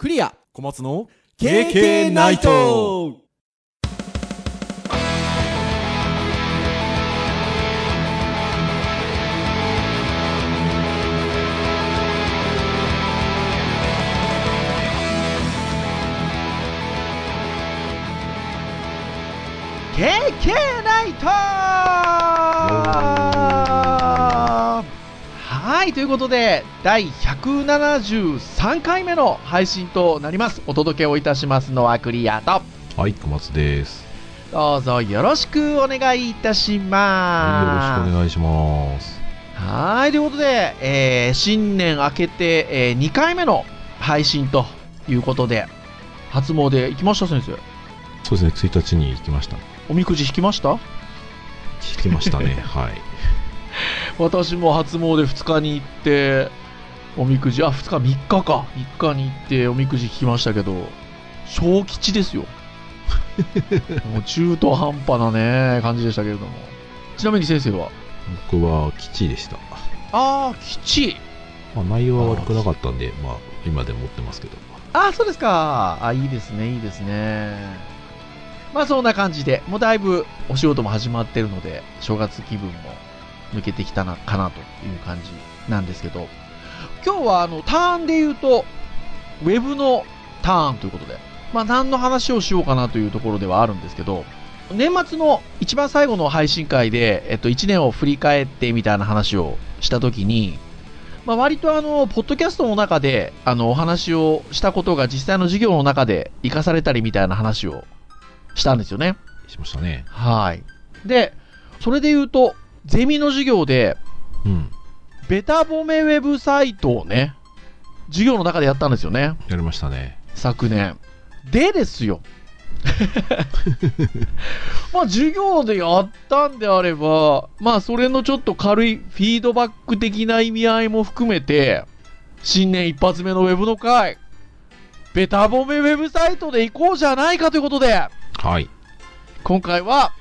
クリア。小松の KK ナイト。ケーケーナイトはい、ということで、第173回目の配信となります。お届けをいたしますのはクリアと、はい、小松です。どうぞよろしくお願いいたしはい、よろしくます。お願いします。はい、ということで、えー新年明けて、え2回目の配信ということで、初詣行きました先生。そうですね、1日に行きました。おみくじ引きました？行きましたね、はい。私も初詣2日に行っておみくじあ2日3日か。3日に行っておみくじ引きましたけど小吉ですよ。もう中途半端なね感じでしたけれども。ちなみに先生は？僕は吉でした。ああ吉。まあ、内容は悪くなかったんで、まあ、今でも持ってますけど。ああそうですか。あいいですねいいですね。まあそんな感じでもうだいぶお仕事も始まってるので正月気分も抜けてきたなかなという感じなんですけど今日はあのターンで言うとウェブのターンということでまあ何の話をしようかなというところではあるんですけど年末の一番最後の配信会で、えっと、1年を振り返ってみたいな話をしたときに、まあ、割とあの、ポッドキャストの中で、あの、お話をしたことが実際の授業の中で活かされたりみたいな話をしたんですよね。しましたね。はい。で、それで言うと、ゼミの授業で、うん。ベタ褒めウェブサイトをね、授業の中でやったんですよね。やりましたね。昨年。でですよ。まあ授業でやったんであれば、まあそれのちょっと軽いフィードバック的な意味合いも含めて、新年一発目のウェブの会、ベタ褒めウェブサイトで行こうじゃないかということで、はい。今回は、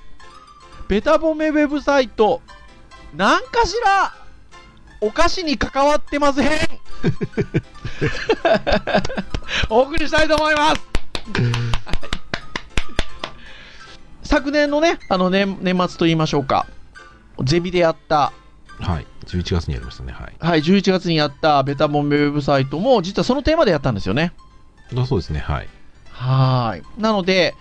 ベタ褒めウェブサイト、なんかしら、お菓子に関わってません お送りしたいと思います昨年のね、あの年年末と言いましょうか、ゼビでやった、はい。11月にやりましたね。はい。はい、11月にやったベタ褒めウェブサイトも、実はそのテーマでやったんですよね。あそうですね。はい。はーい。なので、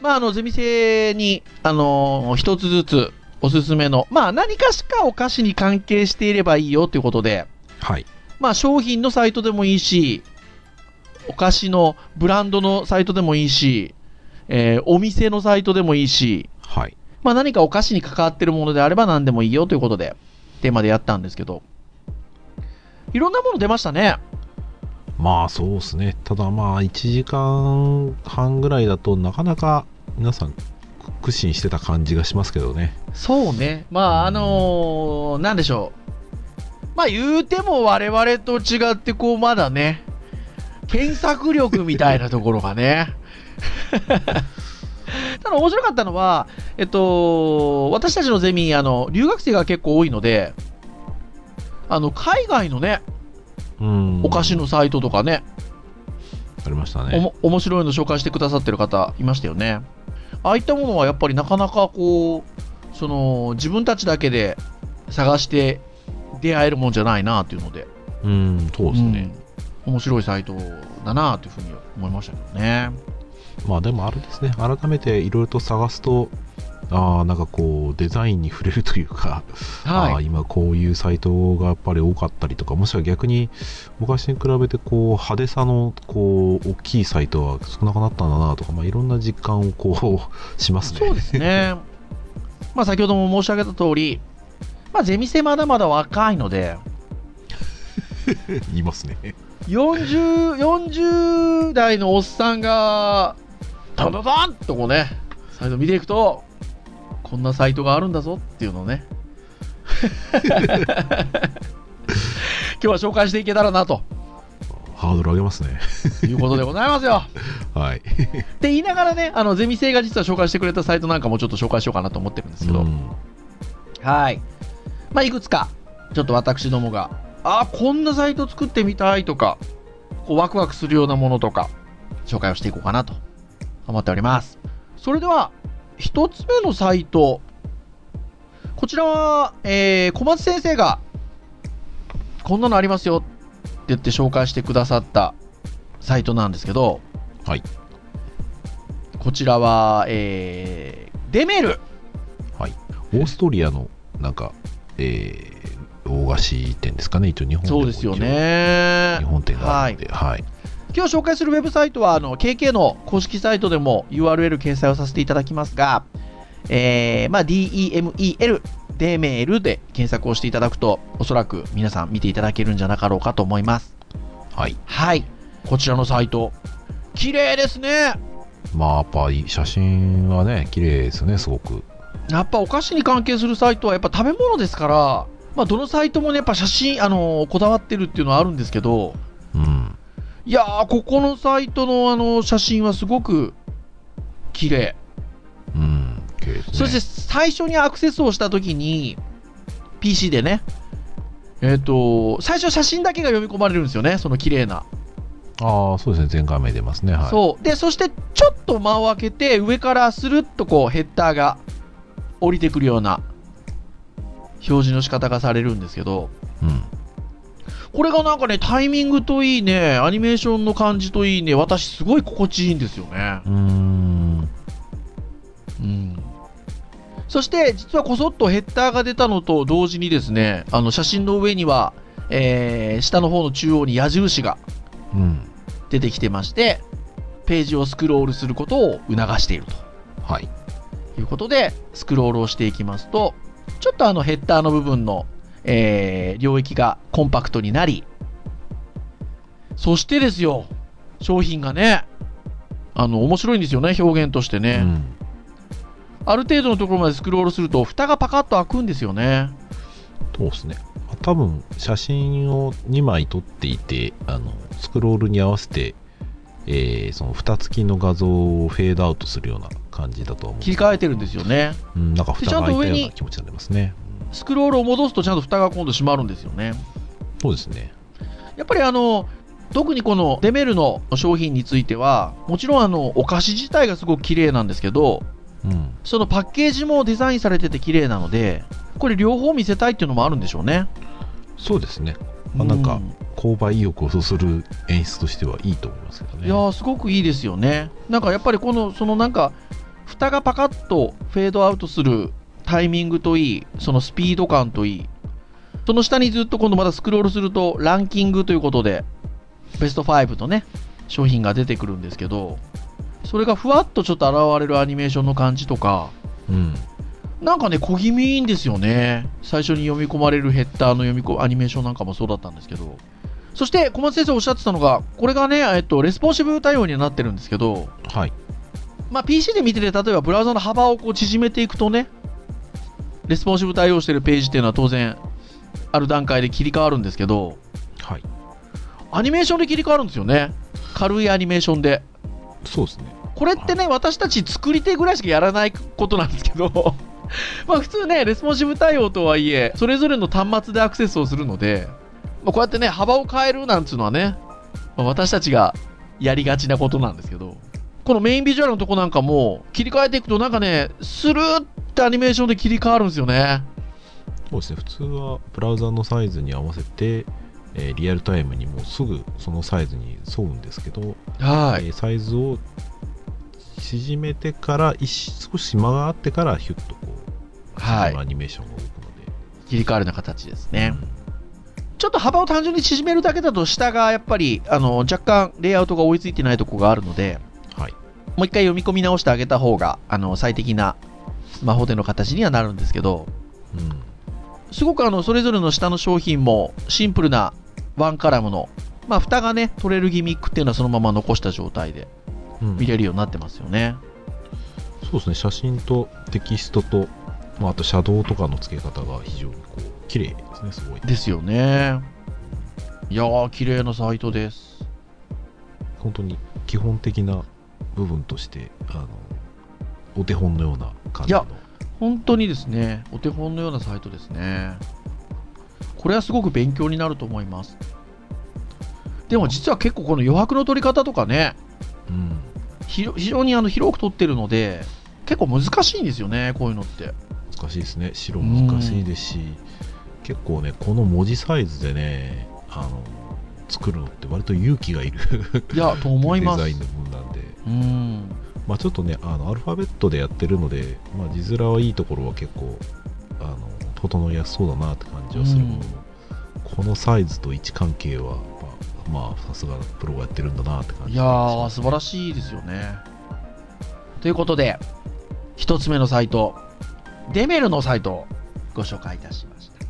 まあ、あの、ゼミ生に、あのー一つずつおすすめの、まあ、何かしかお菓子に関係していればいいよということで、はい。まあ、商品のサイトでもいいし、お菓子のブランドのサイトでもいいし、えーお店のサイトでもいいし、はい。まあ、何かお菓子に関わってるものであれば何でもいいよということで、テーマでやったんですけど、いろんなもの出ましたね。まあ、そうですね。ただまあ、1時間半ぐらいだとなかなか皆さん苦心してた感じがしますけどね。そうね。まあ、あのーなんでしょう。まあ、言うても我々と違って、こう、まだね、検索力みたいなところがね。ただ面白かったのは、えっと、私たちのゼミ、あの、留学生が結構多いので、あの、海外のね、うん。お菓子のサイトとかね、ありましたおね。も面白いの紹介してくださってる方いましたよね。ああいったものはやっぱりなかなかこう、その自分たちだけで探して出会えるもんじゃないなというので、うん、そうですね。うん面白いサイトだなというふうに思いましたけどね。まあでもあれですね、改めていろいろと探すと、ああ、なんかこう、デザインに触れるというか、あ あはい。今こういうサイトがやっぱり多かったりとか、もしくは逆に昔に比べてこう派手さのこう大きいサイトは少なくなったんだなとか、まあ、いろんな実感をこうしますね。そうですね。まあ先ほども申し上げた通り、まあゼミ生まだまだ若いので、言 いますね。40、40代のおっさんが、ドンドンドンとこうね、サイト見ていくと、こんなサイトがあるんだぞっていうのをね、今日は紹介していけたらなとハードル上げますね。いうことでございますよ。はい。って言いながらね、あのゼミ生が実は紹介してくれたサイトなんかもちょっと紹介しようかなと思ってるんですけど、うんはい。まあ、いくつか、ちょっと私どもが、あ、こんなサイト作ってみたいとか、こうワクワクするようなものとか、紹介をしていこうかなと思っております。それでは、一つ目のサイト。こちらは、えー、小松先生が、こんなのありますよって言って紹介してくださったサイトなんですけど、はい。こちらは、えー、デメル。はい。オーストリアの、なんか、えー、大菓子店ですかね。一応日本そうですよね。日本店があるので、はい。今日紹介するウェブサイトは、あの、KK の公式サイトでも URL 掲載をさせていただきますが、えー、まあ、DEMEL、デメールで検索をしていただくと、おそらく皆さん見ていただけるんじゃなかろうかと思います。はい。はい。こちらのサイト。綺麗ですね。まあ、やっぱり写真はね、綺麗ですね、すごく。やっぱお菓子に関係するサイトはやっぱ食べ物ですから、まあ、どのサイトもね、やっぱ写真、あのこだわってるっていうのはあるんですけど、うん。いやー、ここのサイトのあの写真はすごく綺麗。うん。綺麗ですね。そして最初にアクセスをしたときに、PC でね、えっ、と、最初写真だけが読み込まれるんですよね、その綺麗な。ああ、そうですね。全画面出ますね。はい。そう。で、そしてちょっと間を空けて、上からスルッとこうヘッダーが降りてくるような表示の仕方がされるんですけど、うん。これがなんかね、タイミングといいね、アニメーションの感じといいね、私すごい心地いいんですよね。うーん。うん。そして、実はこそっとヘッダーが出たのと同時にですね、あの写真の上には、えー、下の方の中央に矢印がうん。出てきてまして、ページをスクロールすることを促しているはい。ということで、スクロールをしていきますと、ちょっとあのヘッダーの部分の、えー、領域がコンパクトになり、そしてですよ、商品がね、あの、面白いんですよね、表現としてね。うん。ある程度のところまでスクロールすると、蓋がパカッと開くんですよね。そうですね。まあ多分、写真を2枚撮っていて、あの、スクロールに合わせて、えー、その蓋付きの画像をフェードアウトするような感じだとは思う。切り替えてるんですよね。うん、なんか蓋が開いたような気持ちになりますね。スクロールを戻すとちゃんと蓋が今度閉まるんですよね。そうですね。やっぱりあの、特にこのデメルの商品については、もちろんあの、お菓子自体がすごく綺麗なんですけど、うん。そのパッケージもデザインされてて綺麗なので、これ両方見せたいっていうのもあるんでしょうね。そうですね。まあなんかう購買意欲をそそる演出としてはいいと思いますけどね。いやー、すごくいいですよね。なんかやっぱりこの、そのなんか、蓋がパカッとフェードアウトするタイミングといい、そのスピード感といい、その下にずっと今度またスクロールすると、ランキングということで、ベスト5とね、商品が出てくるんですけど、それがふわっとちょっと現れるアニメーションの感じとか、うん。なんかね、小気味いいんですよね。最初に読み込まれるヘッダーの読み込みアニメーションなんかもそうだったんですけど。そして、小松先生おっしゃってたのが、これがね、えっと、レスポンシブ対応にはなってるんですけど、はい。まあ、PC で見てて、例えばブラウザの幅をこう縮めていくとね、レスポンシブ対応してるページっていうのは当然、ある段階で切り替わるんですけど、はい。アニメーションで切り替わるんですよね。軽いアニメーションで。そうですね。これってね、私たち作り手ぐらいしかやらないことなんですけど、まあ普通ね、レスポンシブ対応とはいえ、それぞれの端末でアクセスをするので、まあ、こうやってね、幅を変えるなんつうのはね、まあ私たちがやりがちなことなんですけど、このメインビジュアルのとこなんかも、切り替えていくとなんかね、スルーってアニメーションで切り替わるんですよね。そうですね。普通はブラウザのサイズに合わせて、えーリアルタイムにもうすぐそのサイズに沿うんですけど、はい。えーサイズを縮めてから一少し間があってからヒュッとこう、はいアニメーションが動くので、切り替わるような形ですね。ちょっと幅を単純に縮めるだけだと、下がやっぱり、あの、若干レイアウトが追いついてないとこがあるので、はい。もう一回読み込み直してあげた方が、あの、最適なスマホでの形にはなるんですけど、うん。すごくあの、それぞれの下の商品もシンプルなワンカラムの、まあ、蓋がね、取れるギミックっていうのはそのまま残した状態でうん見れるようになってますよね。そうですね。写真とテキストと、まあ、あとシャドウとかの付け方が非常にこう、綺麗ですね、すごい。ですよね。いやー、綺麗なサイトです。本当に基本的な部分として、あの、お手本のような感じのいや。本当にですね、お手本のようなサイトですね。これはすごく勉強になると思います。でも実は結構この余白の取り方とかね、うん。ひろ非常にあの広く取ってるので、結構難しいんですよね、こういうのって。難しいですね。白難しいですし、結構ね、この文字サイズでね、あの、作るのって割と勇気がいるいや、と思います。デザインの分なんで。うん。まあちょっとね、あの、アルファベットでやってるので、まあ字面はいいところは結構、あの、整いやすそうだなって感じはするものの、このサイズと位置関係は、まあ、まあさすがプロがやってるんだなって感じいやー、素晴らしい。ですよね。ということで、一つ目のサイト、デメルのサイトをご紹介いたしました。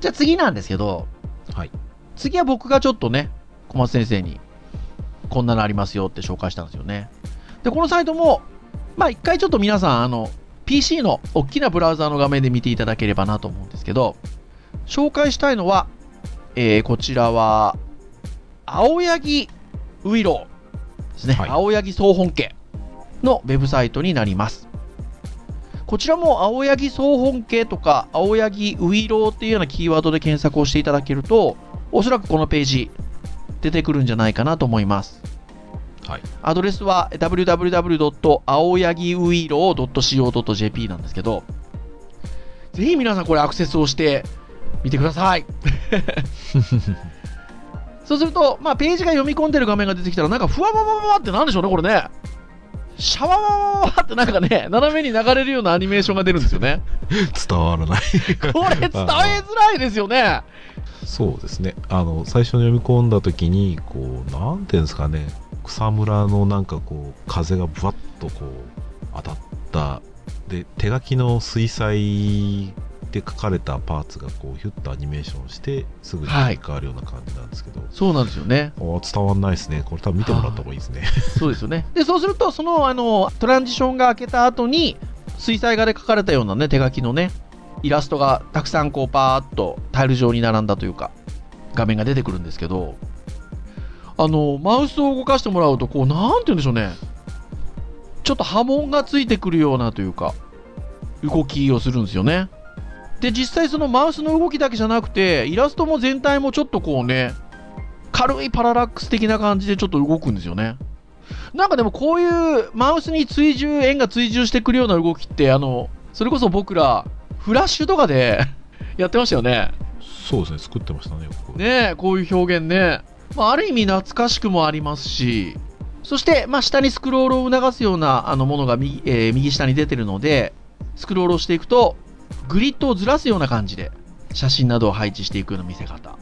じゃあ次なんですけど、はい。次は僕がちょっとね、小松先生に、こんなのありますよって紹介したんですよね。で、このサイトも、まあ一回ちょっと皆さん、あの、PC の大きなブラウザーの画面で見ていただければなと思うんですけど、紹介したいのは、えーこちらは、青柳ウイローですね。はい青柳総本家のウェブサイトになります。こちらも青柳総本家とか青柳ウイローっていうようなキーワードで検索をしていただけると、おそらくこのページ出てくるんじゃないかなと思います。はい。アドレスは www. 青柳ウイロー .co.jp なんですけど、ぜひ皆さんこれアクセスをしてみてください。そうすると、まあ、ページが読み込んでる画面が出てきたら、なんか、ふわわわわわってなんでしょうね、これね。シャワワワワワってなんかね、斜めに流れるようなアニメーションが出るんですよね。伝わらない。これ伝えづらいですよね。そうですね。あの、最初に読み込んだ時に、こう、なんていうんですかね、草むらのなんかこう、風がぶわっとこう、当たった、で、手書きの水彩で書かれたパーツがこう、ヒュッとアニメーションして、すぐに切り替わるような感じなんですけど、そうなんですよね。伝わんないですね。これ多分見てもらった方がいいですね。そうですよね。で、そうすると、その、あの、トランジションが開けた後に、水彩画で描かれたようなね、手書きのね、イラストがたくさんこう、パーッとタイル上に並んだというか、画面が出てくるんですけど、あの、マウスを動かしてもらうと、こう、なんて言うんでしょうね。ちょっと波紋がついてくるようなというか、動きをするんですよね。で、実際そのマウスの動きだけじゃなくて、イラストも全体もちょっとこうね、軽いパララックス的な感じでちょっと動くんですよね。なんかでもこういうマウスに追従、円が追従してくるような動きって、あの、それこそ僕ら、フラッシュとかで やってましたよね。そうですね、作ってましたね、よく。ねえ、こういう表現ね。まあ、ある意味懐かしくもありますし、そして、まあ、下にスクロールを促すようなあのものが右,、えー右下に出てるので、スクロールをしていくと、グリッドをずらすような感じで、写真などを配置していくような見せ方、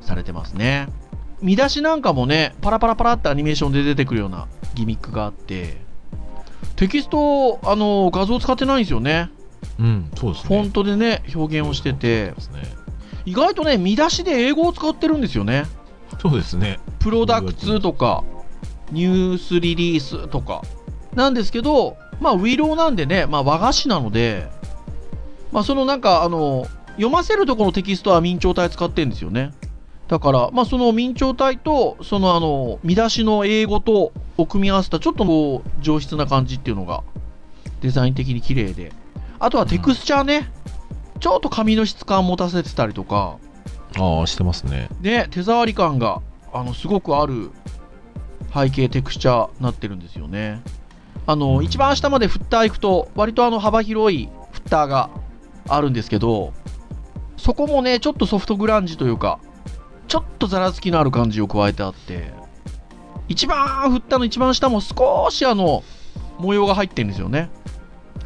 されてますね。見出しなんかもね、パラパラパラってアニメーションで出てくるようなギミックがあって、テキスト、あの、画像使ってないんですよね。うん、そうですね。フォントでね、表現をしてて、ね。意外とね、見出しで英語を使ってるんですよね。そうですね。プロダクツとか、ニュースリリースとか。なんですけど、まあ、ウィローなんでね、まあ、和菓子なので、まあ、そのなんか、あの、読ませるところのテキストは明朝体使ってるんですよね。だから、まあ、その明朝体と、そのあの、見出しの英語とを組み合わせた、ちょっとこう、上質な感じっていうのが、デザイン的に綺麗で。あとはテクスチャーね、ちょっと紙の質感持たせてたりとか、ああ、してますね。ね、手触り感があのすごくある背景テクスチャーになってるんですよね。あの、うん一番下までフッター行くと割とあの幅広いフッターがあるんですけどそこもねちょっとソフトグランジというかちょっとざらつきのある感じを加えてあって一番フッターの一番下も少しあの模様が入ってるんですよね。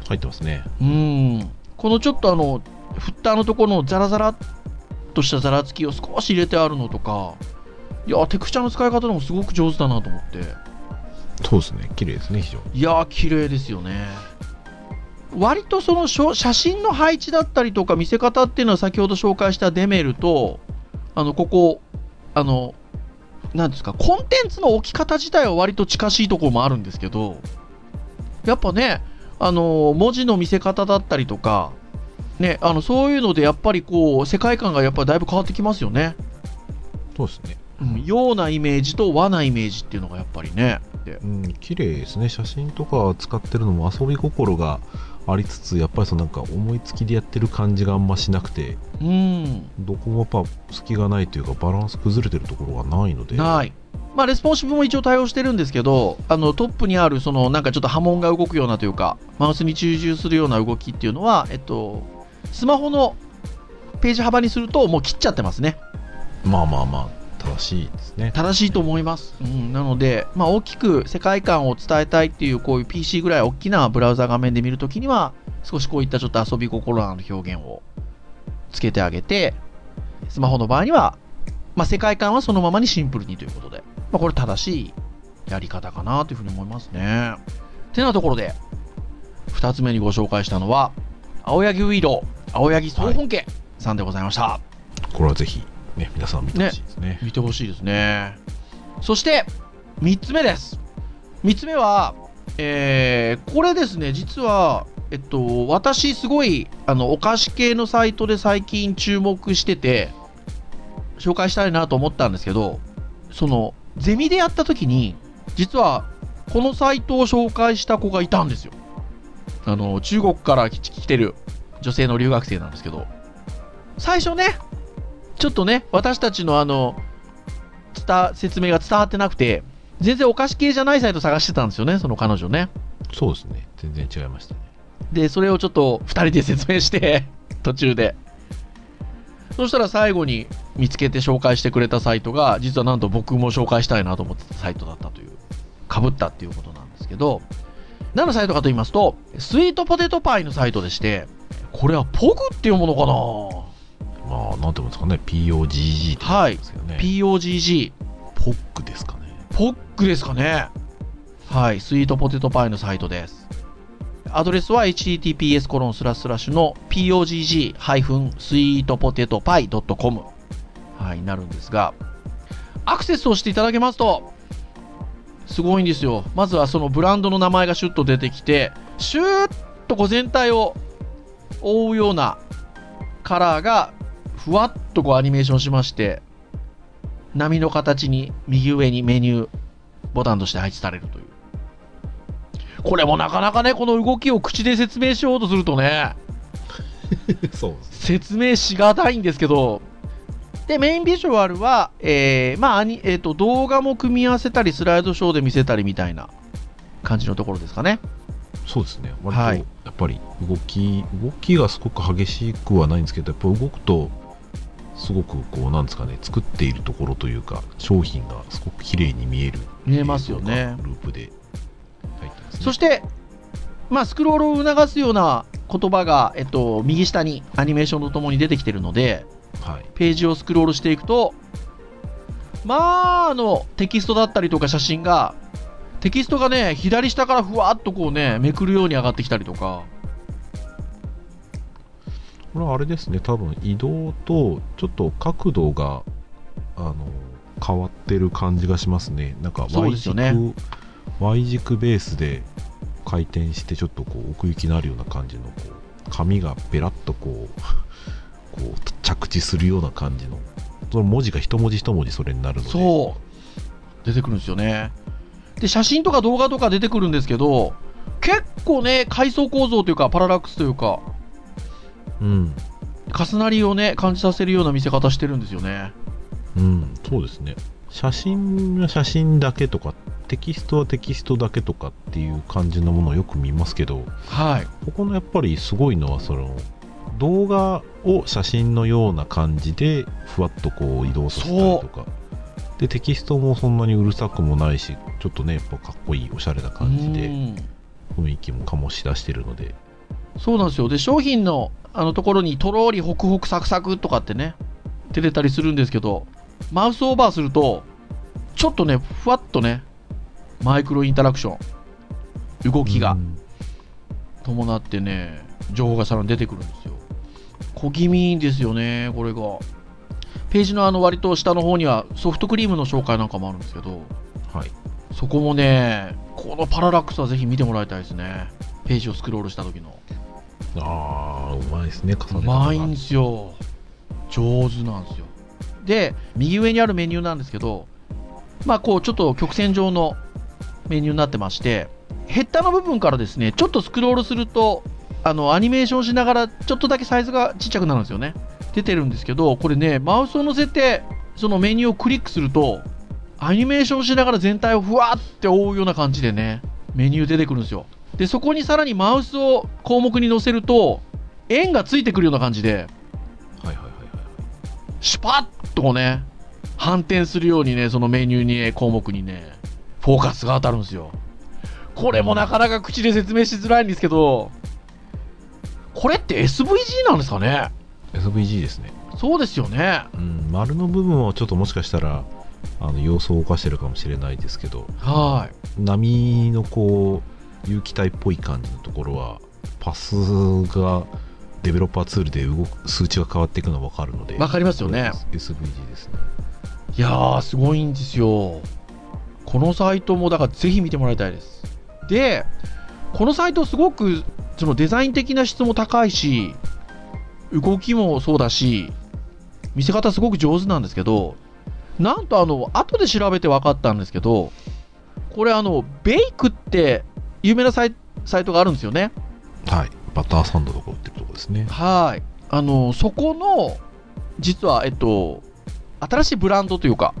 入ってますね。うん。このちょっとあの、フッターのところのザラザラっとしたザラつきを少し入れてあるのとか、いや、テクスチャーの使い方でもすごく上手だなと思って。そうですね。綺麗ですね、非常に。いやー、綺麗ですよね。割とその写真の配置だったりとか見せ方っていうのは先ほど紹介したデメルと、あの、ここ、あの、なんですか、コンテンツの置き方自体は割と近しいところもあるんですけど、やっぱね、あの、文字の見せ方だったりとか、ね、あの、そういうのでやっぱりこう、世界観がやっぱりだいぶ変わってきますよね。そうですね。うん、洋なイメージと和なイメージっていうのがやっぱりね。でうん、綺麗ですね。写真とか使ってるのも遊び心がありつつやっぱりそのなんか思いつきでやってる感じがあんましなくてうん。どこもやっぱ隙がないというかバランス崩れてるところがないのでない。まあ、レスポンシブも一応対応してるんですけど、あのトップにある、そのなんかちょっと波紋が動くようなというか、マウスに追従するような動きっていうのは、えっと、スマホのページ幅にすると、もう切っちゃってますね。まあまあまあ正しいですね正しいと思います。うん、なので、まあ、大きく世界観を伝えたいっていう、こういう PC ぐらい大きなブラウザ画面で見るときには、少しこういったちょっと遊び心のある表現をつけてあげて、スマホの場合には、まあ、世界観はそのままにシンプルにということで、まあ、これ正しいやり方かなというふうに思いますね。てなところで、二つ目にご紹介したのは、青柳ウィード、青柳総本家さんでございました。これはぜひね皆さん見てほしいですね見てほしいですね。そして、3つ目です。3つ目は、えーこれですね、実は、えっと、私、すごい、あの、お菓子系のサイトで最近注目してて、紹介したいなと思ったんですけど、その、ゼミでやった時に、実は、このサイトを紹介した子がいたんですよ。あの、中国から来来てる女性の留学生なんですけど、最初ね、ちょっとね、私たちのあの、伝説明が伝わってなくて、全然お菓子系じゃないサイト探してたんですよね、その彼女ね。そうですね全然違いましたねで、それをちょっと2人で説明して、途中で。そしたら最後に見つけて紹介してくれたサイトが、実はなんと僕も紹介したいなと思ってたサイトだったという、かぶったっていうことなんですけど、何のサイトかと言いますと、スイートポテトパイのサイトでして、これはポグっていうものかな？まあなんていうんですかね？POGG ってはい。言うんですけどね、POGG。ポックですかね？ポックですかね？はい、スイートポテトパイのサイトです。アドレスは https コロンスラスラッシュの pogg-sweetpotetopie.com はい、なるんですが、アクセスをしていただけますと、すごいんですよ。まずはそのブランドの名前がシュッと出てきて、シューッとこう全体を覆うようなカラーがふわっとこうアニメーションしまして、波の形に右上にメニューボタンとして配置されるという。これもなかなかね、この動きを口で説明しようとするとね、そう。説明しがたいんですけど、で、メインビジュアルは、えーまあ、えーと、動画も組み合わせたり、スライドショーで見せたりみたいな感じのところですかね。そうですね。割とはい。やっぱり動き、動きがすごく激しくはないんですけどやっぱ動くとすごくこうなんですかね作っているところというか商品がすごく綺麗に見える見えますよね。ループで入ってますねそして、まあ、スクロールを促すような言葉が、えっと、右下にアニメーションとともに出てきてるので、はい。ページをスクロールしていくと、まあ、あの、テキストだったりとか写真が、テキストがね、左下からふわっとこうね、めくるように上がってきたりとか、これはあれですね。多分移動とちょっと角度があの変わってる感じがしますね。なんかね Y 軸ベースで回転してちょっとこう奥行きのあるような感じのこう紙がペラッとこう こう着地するような感じの。その文字が一文字一文字それになるので。そう、出てくるんですよね。で、写真とか動画とか出てくるんですけど、結構ね、階層構造というか、パララックスというか、うん。重なりをね、感じさせるような見せ方してるんですよね。うん。そうですね。写真は写真だけとかテキストはテキストだけとかっていう感じのものをよく見ますけどはい。ここのやっぱりすごいのはその動画を写真のような感じでふわっとこう移動させたりとかでテキストもそんなにうるさくもないしちょっとねやっぱかっこいいおしゃれな感じでうん雰囲気も醸し出してるのでそうなんですよ。で、商品のあのところにとろーりホクホクサクサクとかってね、出てたりするんですけど、マウスオーバーすると、ちょっとね、ふわっとね、マイクロインタラクション、動きがうん伴ってね、情報がさらに出てくるんですよ。小気味いいんですよね、これが。ページのあの割と下の方にはソフトクリームの紹介なんかもあるんですけど、はいそこもね、このパララックスはぜひ見てもらいたいですね。ページをスクロールした時の。ああうまいですね重うね方がまいんですよ。上手なんですよ。で、右上にあるメニューなんですけど、まあこうちょっと曲線状のメニューになってまして、ヘッダーの部分からですね、ちょっとスクロールすると、あの、アニメーションしながら、ちょっとだけサイズがちっちゃくなるんですよね。出てるんですけど、これね、マウスを乗せて、そのメニューをクリックすると、アニメーションしながら全体をふわーって覆うような感じでね、メニュー出てくるんですよ。で、そこにさらにマウスを項目に載せると、円がついてくるような感じで、はいはいはいはい。シュパッとね、反転するようにね、そのメニューにね、項目にね、フォーカスが当たるんですよ。これもなかなか口で説明しづらいんですけど、これって SVG なんですかね？SVG ですね。そうですよね。うん、丸の部分はちょっともしかしたら、あの様相を犯してるかもしれないですけど、は波のこう、有機体っぽい感じのところは、パスがデベロッパーツールで動く数値が変わっていくのが分かるので、わかりますよね SVG ですね。い。いやー、すごいんですよ。このサイトも、だからぜひ見てもらいたいです。で、このサイトすごく、そのデザイン的な質も高いし、動きもそうだし、見せ方すごく上手なんですけど、なんとあの、後で調べて分かったんですけど、これあの、ベイクって有名なサイサイトがあるんですよね。はい。バターサンドとか売ってるところですね。はい。あの、そこの、実は、えっと、新しいブランドというか、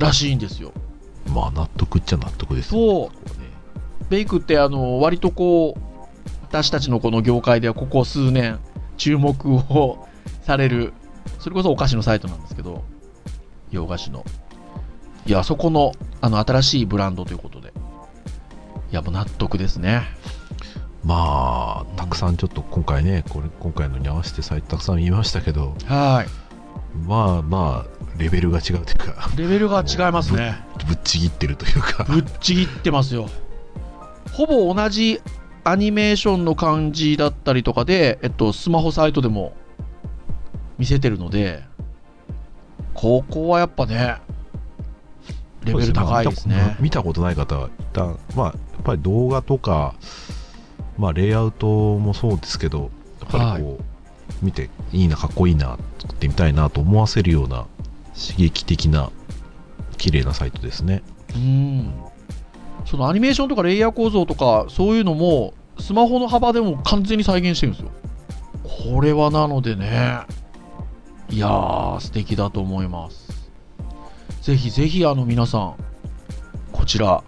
らしいんですよ。まあ、納得っちゃ納得ですよね。そうベイクって、あの、割とこう、私たちのこの業界ではここ数年、注目をされる、それこそお菓子のサイトなんですけど、洋菓子の。いや、そこの、あの、新しいブランドということで。いや、もう納得ですね。まあ、たくさんちょっと今回ね、これ今回のに合わせてサイトたくさん見ましたけど、はい。まあまあ、レベルが違うというか、レベルが違いますね。ぶっちぎってるというか、ぶっちぎってますよ。ほぼ同じアニメーションの感じだったりとかで、えっと、スマホサイトでも見せてるので、ここはやっぱね、レベル高いですね。見たことない方は一旦、まあ、やっぱり動画とか、まあ、レイアウトもそうですけど、やっぱりこう、見ていいな、かっこいいな、作ってみたいなと思わせるような刺激的な、綺麗なサイトですね。うん。そのアニメーションとかレイヤー構造とか、そういうのも、スマホの幅でも完全に再現してるんですよ。これはなのでね、いやー、素敵だと思います。ぜひぜひ、あの皆さん、こちら、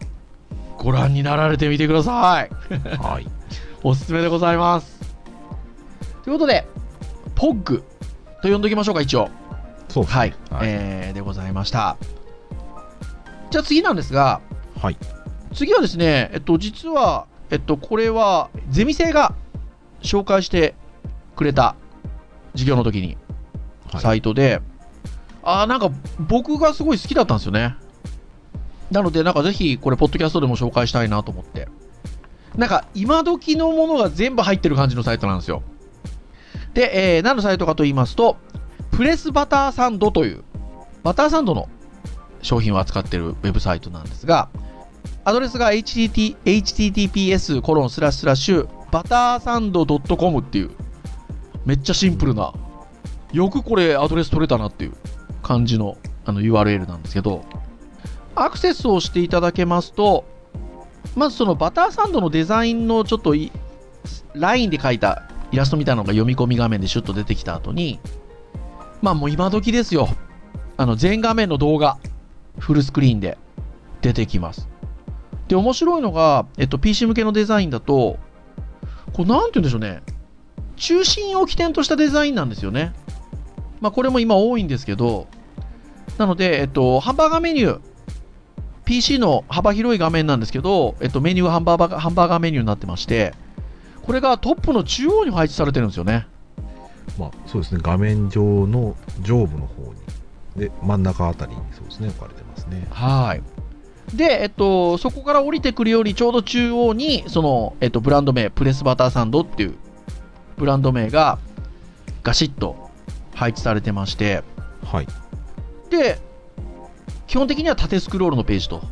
ご覧になられてみてください。はい。おすすめでございます。ということで、ポッグと呼んどきましょうか、一応。そうですねはい。はい。えー、でございました。じゃあ次なんですが、はい。次はですね、えっと、実は、えっと、これは、ゼミ生が紹介してくれた授業の時に、はいサイトで、ああ、なんか僕がすごい好きだったんですよね。なので、なんかぜひ、これ、ポッドキャストでも紹介したいなと思って。なんか、今時のものが全部入ってる感じのサイトなんですよ。で、えー、何のサイトかと言いますと、プレスバターサンドという、バターサンドの商品を扱っているウェブサイトなんですが、アドレスが https コロンスラッシュスラッシュバターサンド .com っていう、めっちゃシンプルな、よくこれアドレス取れたなっていう感じのあの URL なんですけど、アクセスをしていただけますと、まずそのバターサンドのデザインのちょっとラインで描いたイラストみたいなのが読み込み画面でシュッと出てきた後に、まあもう今時ですよ。あの全画面の動画、フルスクリーンで出てきます。で、面白いのが、えっと、PC 向けのデザインだと、こう、なんて言うんでしょうね。中心を起点としたデザインなんですよね。まあ、これも今多いんですけど、なので、えっと、ハンバーガーメニュー、PC の幅広い画面なんですけど、えっと、メニューハンバーガーハンバーガーメニューになってまして、これがトップの中央に配置されてるんですよね。まあ、そうですね。画面上の上部の方に、で、真ん中あたりにそうですね、置かれてますね。はい。で、えっと、そこから降りてくるよりちょうど中央に、その、えっと、ブランド名、プレスバターサンドっていうブランド名がガシッと配置されてまして、はい。で、基本的には縦スクロールのページと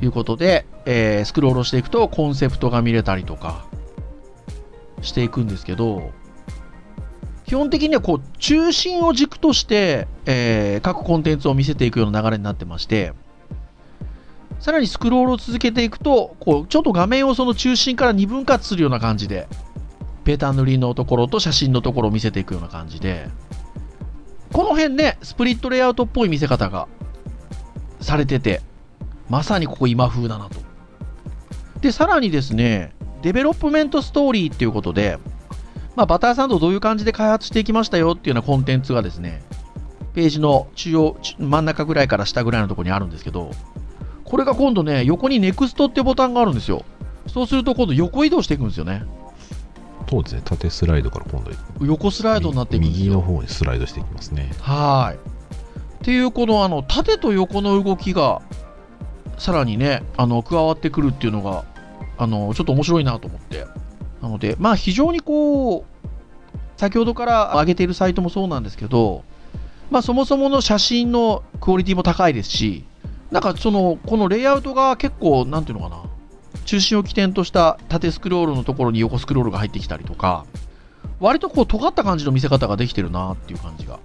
いうことで、えースクロールをしていくとコンセプトが見れたりとかしていくんですけど、基本的にはこう中心を軸として、えー各コンテンツを見せていくような流れになってまして、さらにスクロールを続けていくと、こうちょっと画面をその中心から2分割するような感じで、ベタ塗りのところと写真のところを見せていくような感じで、この辺ね、スプリットレイアウトっぽい見せ方がされてて、まさにここ今風だなと。で、さらにですね、 Development Story っていうことで、まあ、バターサンドをどういう感じで開発していきましたよっていうようなコンテンツがですね、ページの中央、真ん中ぐらいから下ぐらいのところにあるんですけど、これが今度ね、横に NEXT ってボタンがあるんですよ。そうすると今度横移動していくんですよね。そうですね、縦スライドから今度横スライドになっていくんですよ。右の方にスライドしていきますね。はい。っていう、このあの縦と横の動きが、さらにね、あの加わってくるっていうのが、あのちょっと面白いなと思って。なので、まあ非常にこう、先ほどから上げているサイトもそうなんですけど、まあそもそもの写真のクオリティも高いですし、なんかその、このレイアウトが結構、なんていうのかな、中心を起点とした縦スクロールのところに横スクロールが入ってきたりとか、割とこう尖った感じの見せ方ができてるなっていう感じが。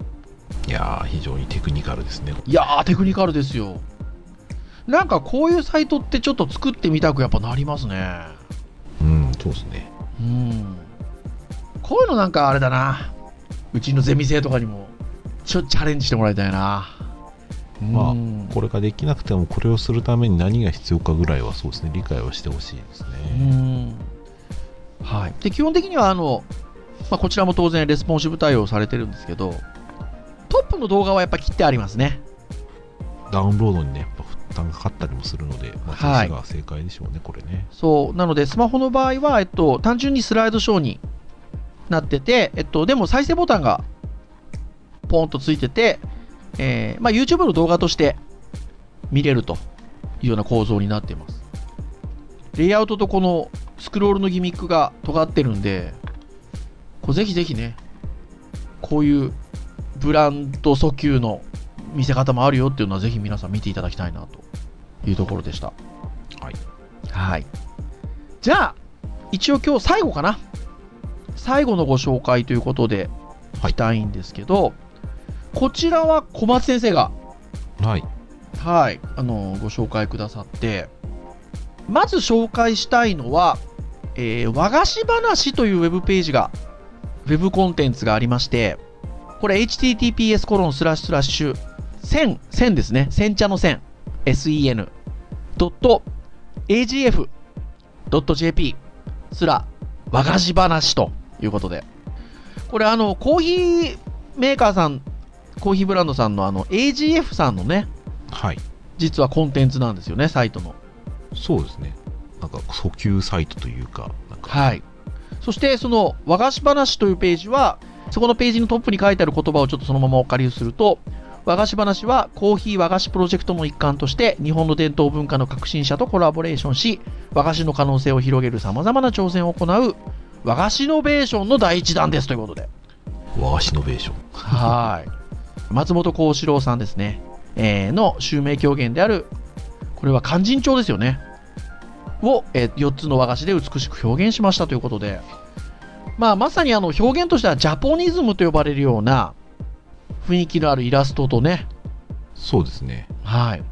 いやー、非常にテクニカルですね。いやー、テクニカルですよ。なんかこういうサイトってちょっと作ってみたくやっぱなりますね。うん、そうですね。うん。こういうのなんかあれだな。うちのゼミ生とかにも、ちょっとチャレンジしてもらいたいな。まあうんこれができなくても、これをするために何が必要かぐらいはそうですね、理解はしてほしいですうね。んはい、で基本的にはあの、まあ、こちらも当然レスポンシブ対応されてるんですけどトップの動画はやっぱ切ってありますねダウンロードにね、負担がかかったりもするので、まあ、はい。停止が正解でしょうね、これね。そう。なのでスマホの場合は、えっと、単純にスライドショーになってて、えっと、でも再生ボタンがポンとついてて、えーまあ、YouTube の動画として見れるというような構造になっています。レイアウトとこのスクロールのギミックが尖ってるんでこうぜひぜひねこういうブランド訴求の見せ方もあるよっていうのはぜひ皆さん見ていただきたいなというところでしたはい。はい。じゃあ、一応今日最後かな。最後のご紹介ということで、はいいきたいんですけど、こちらは小松先生が、はい。はい、あの、ご紹介くださって、まず紹介したいのは、えー和菓子話というウェブページが、ウェブコンテンツがありまして、これ https コロンスラッシュスラッシュ1000、1000ですね。煎茶の1000、sen、ドット agf.jp すら和菓子話ということで。これあの、コーヒーメーカーさん、コーヒーブランドさんのあの AGF さんのね、はい。実はコンテンツなんですよね、サイトの。そうですね。なんか、訴求サイトというか、なんか、はい。そして、その和菓子話というページは、そこのページのトップに書いてある言葉をちょっとそのままお借りすると、和菓子話はコーヒー和菓子プロジェクトの一環として日本の伝統文化の革新者とコラボレーションし和菓子の可能性を広げるさまざまな挑戦を行う和菓子ノベーションの第一弾ですということで。和菓子ノベーション。はい。松本幸四郎さんですね、えーの襲名狂言であるこれは勧進帳ですよね。を、え4つの和菓子で美しく表現しましたということで。まあまさにあの表現としてはジャポニズムと呼ばれるような雰囲気のあるイラストとねそうですね。はい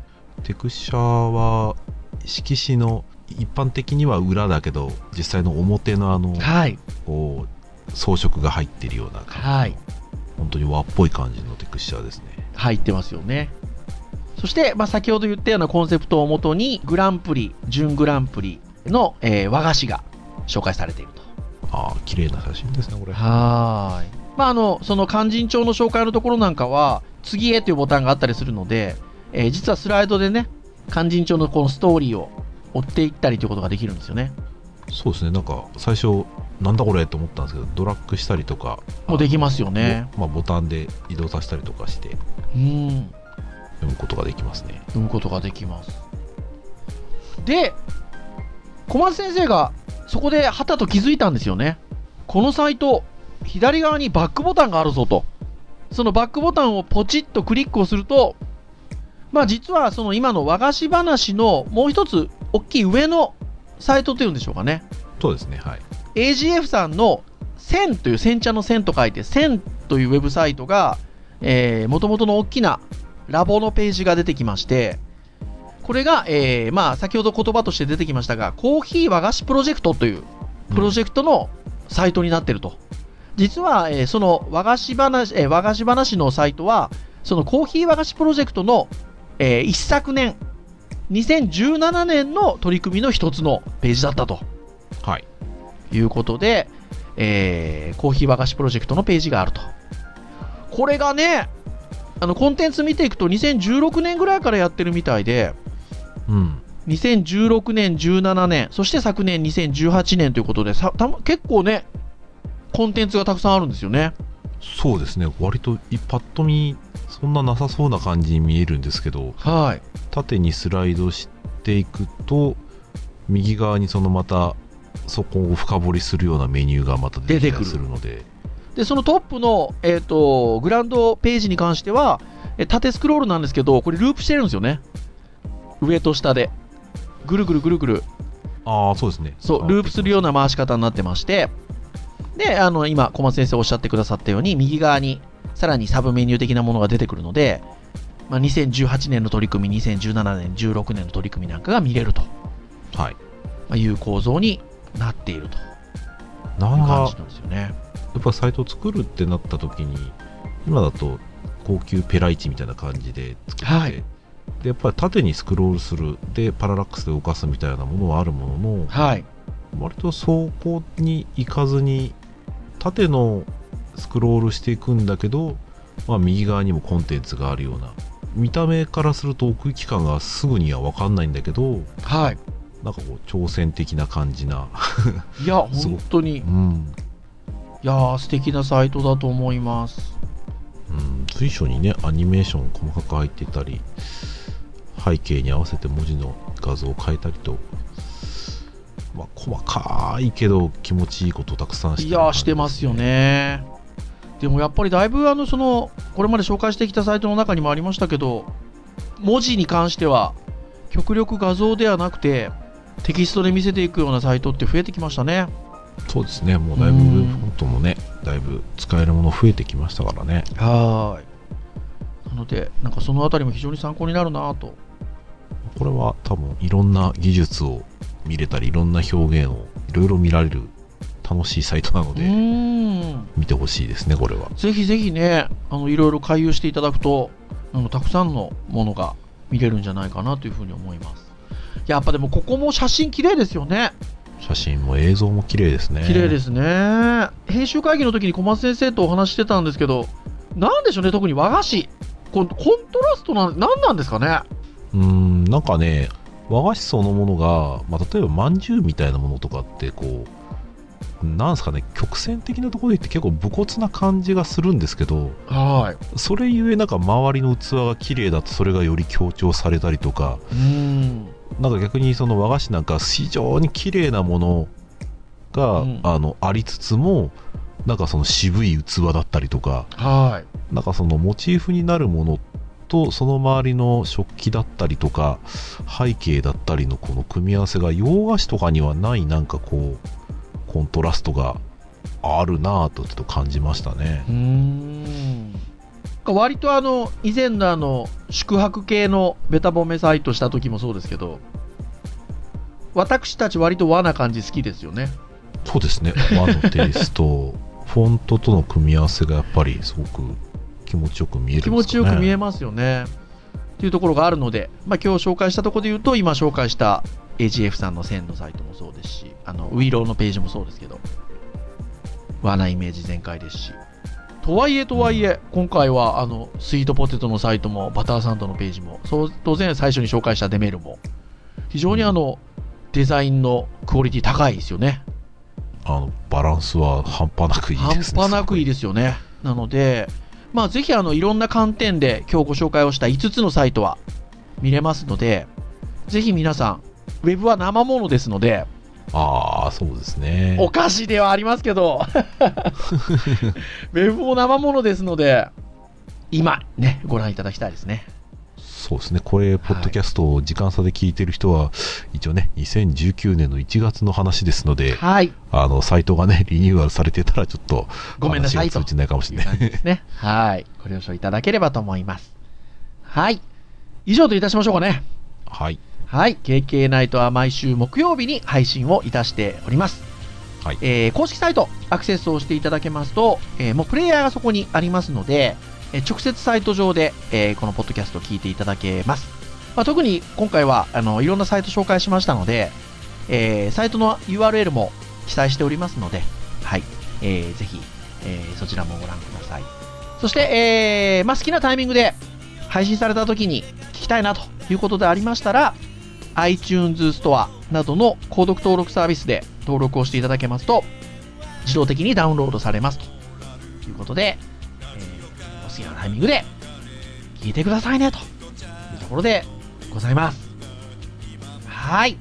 テクスチャは、色紙の一般的には裏だけど、実際の表のあの、はいこう、装飾が入ってるような感じのはい本当に和っぽい感じのテクスチャですね。入ってますよねそして、まあ、先ほど言ったようなコンセプトをもとにグランプリ準グランプリの、えー和菓子が紹介されているとああ、綺麗な写真ですね、これ。はーい。まあ、あの、その勧進帳の紹介のところなんかは、次へというボタンがあったりするので、えー実はスライドでね、勧進帳のこのストーリーを追っていったりということができるんですよね。そうですね、なんか最初、なんだこれと思ったんですけど、ドラッグしたりとか、もうできますよね。ぼまあ、ボタンで移動させたりとかしてうん。読むことができますね。読むことができます。で、小松先生がそこではたと気づいたんですよね。このサイト、左側にバックボタンがあるぞと。そのバックボタンをポチッとクリックをすると、まあ実はその今の和菓子話のもう一つ大きい上のサイトというんでしょうかね。そうですね、はい。AGF さんの1000という煎茶の1000と書いて1000というウェブサイトが、えー、元々の大きなラボのページが出てきまして、これが、えー、まあ先ほど言葉として出てきましたが、コーヒー和菓子プロジェクトというプロジェクトのサイトになってると。実は、えーその和菓子話、えー和菓子話のサイトは、そのコーヒー和菓子プロジェクトの、えー一昨年、2017年の取り組みの一つのページだったとはい。いうことで、えーコーヒー和菓子プロジェクトのページがあると。これがね、あの、コンテンツ見ていくと2016年ぐらいからやってるみたいで、うん。2016年、17年、そして昨年2018年ということで、さた結構ね、コンテンツがたくさんあるんですよね。そうですね。割といパッと見、そんななさそうな感じに見えるんですけど、はい。縦にスライドしていくと、右側にそのまた、そこを深掘りするようなメニューがまた出てきたりするので、で、そのトップの、えっ、と、グランドページに関しては、え縦スクロールなんですけど、これループしてるんですよね。上と下で。ぐるぐるぐるぐる。ああ、そうですね。そう、ループするような回し方になってまして、で、あの、今、小松先生おっしゃってくださったように、右側に、さらにサブメニュー的なものが出てくるので、まあ、2018年の取り組み、2017年、16年の取り組みなんかが見れるとはい。まあいう構造になっているとなん感じなんですよね。やっぱサイトを作るってなった時に今だと高級ペライチみたいな感じで作って、はいでやっぱり縦にスクロールするでパララックスで動かすみたいなものはあるもののはい。割とそこに行かずに縦のスクロールしていくんだけど、まあ、右側にもコンテンツがあるような。見た目からすると奥行き感がすぐには分かんないんだけどはい。なんかこう挑戦的な感じな、いや、本当に、いう。ん。やー、素敵なサイトだと思います。うん、随所にねアニメーション細かく入ってたり背景に合わせて文字の画像を変えたりと、まあ、細かいけど気持ちいいことをたくさんしてる感じいやー、してますよね。でもやっぱりだいぶ、あの、その、これまで紹介してきたサイトの中にもありましたけど、文字に関しては、極力画像ではなくて、テキストで見せていくようなサイトって増えてきましたね。そうですねもうだいぶうんフォントもねだいぶ使えるもの増えてきましたからねはーい。なので、なんかそのあたりも非常に参考になるなと。これは多分いろんな技術を見れたりいろんな表現をいろいろ見られる楽しいサイトなのうで。見てほしいですねこれはぜひぜひね、あのいろいろ回遊していただくと、あのたくさんのものが見れるんじゃないかなというふうに思います。やっぱでもここも写真綺麗ですよね。写真も映像も綺麗ですね綺麗ですすね。編集会議の時に小松先生とお話ししてたんですけど、なんでしょうね、特に和菓子。コントラストなん、なんなんですかね。うーんなんかね和菓子そのものが、まあ、例えばまんじゅうみたいなものとかってこうなんですかね曲線的なところで言って結構武骨な感じがするんですけどはい。それゆえなんか周りの器が綺麗だとそれがより強調されたりとかうーん。なんか逆にその和菓子なんか非常に綺麗なものが、うんあのありつつもなんかその渋い器だったりとかはい。なんかそのモチーフになるものとその周りの食器だったりとか背景だったりのこの組み合わせが洋菓子とかにはないなんかこうコントラストがあるなぁとちょっと感じましたねうーん。割とあの、以前のあの、宿泊系のベタ褒めサイトした時もそうですけど、私たち割と和な感じ好きですよね。そうですね和のテイスト フォントとの組み合わせがやっぱりすごく気持ちよく見えるね。気持ちよく見えますよね。っていうところがあるので、まあ、今日紹介したところで言うと、今紹介した AGF さんの線のサイトもそうですし、あの、ウィローのページもそうですけど、和なイメージ全開ですし。とはいえとはいえ、今回はあのスイートポテトのサイトもバターサンドのページもそう当然最初に紹介したデメールも非常にあのデザインのクオリティ高いですよね。あのバランスは半端なくいい半ですね端なくいいでですよね。なのでまあぜひあのいろんな観点で今日ご紹介をした5つのサイトは見れますのでぜひ皆さんウェブは生ものですのでああそうですねお菓子ではありますけど、ウェブも生ものですので、今、ね、ご覧いただきたいですね。そうですねこれポッドキャストを時間差で聞いてる人は、一応ね2019年の1月の話ですのではい。あのサイトがね リニューアルされてたらちょっとごめんなさい通じないかもしれないじですね。はい。ご了承いただければと思います。はい。以上といたしましょうかね。はいはい。KK ナイトは毎週木曜日に配信をいたしております。はいえー公式サイトアクセスをしていただけますと、えーもうプレイヤーがそこにありますので、え直接サイト上で、えこのポッドキャストを聞いていただけます。まあ、特に今回はあのいろんなサイト紹介しましたので、えサイトの URL も記載しておりますので、はい、えーぜひ、えそちらもご覧ください。そして、えまあ、好きなタイミングで配信された時に聞きたいなということでありましたら、iTunes ストアなどの購読登録サービスで登録をしていただけますと、自動的にダウンロードされますということで、好きなタイミングで聞いてくださいねというところでございます。はい。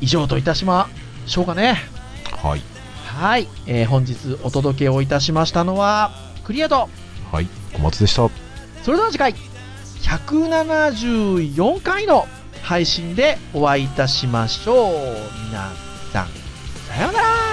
以上といたしましょうかね。はい。はい。えー本日お届けをいたしましたのは、クリアと、はい。小松でした。それでは次回、174回の配信でお会いいたしましょう。皆さん、さようなら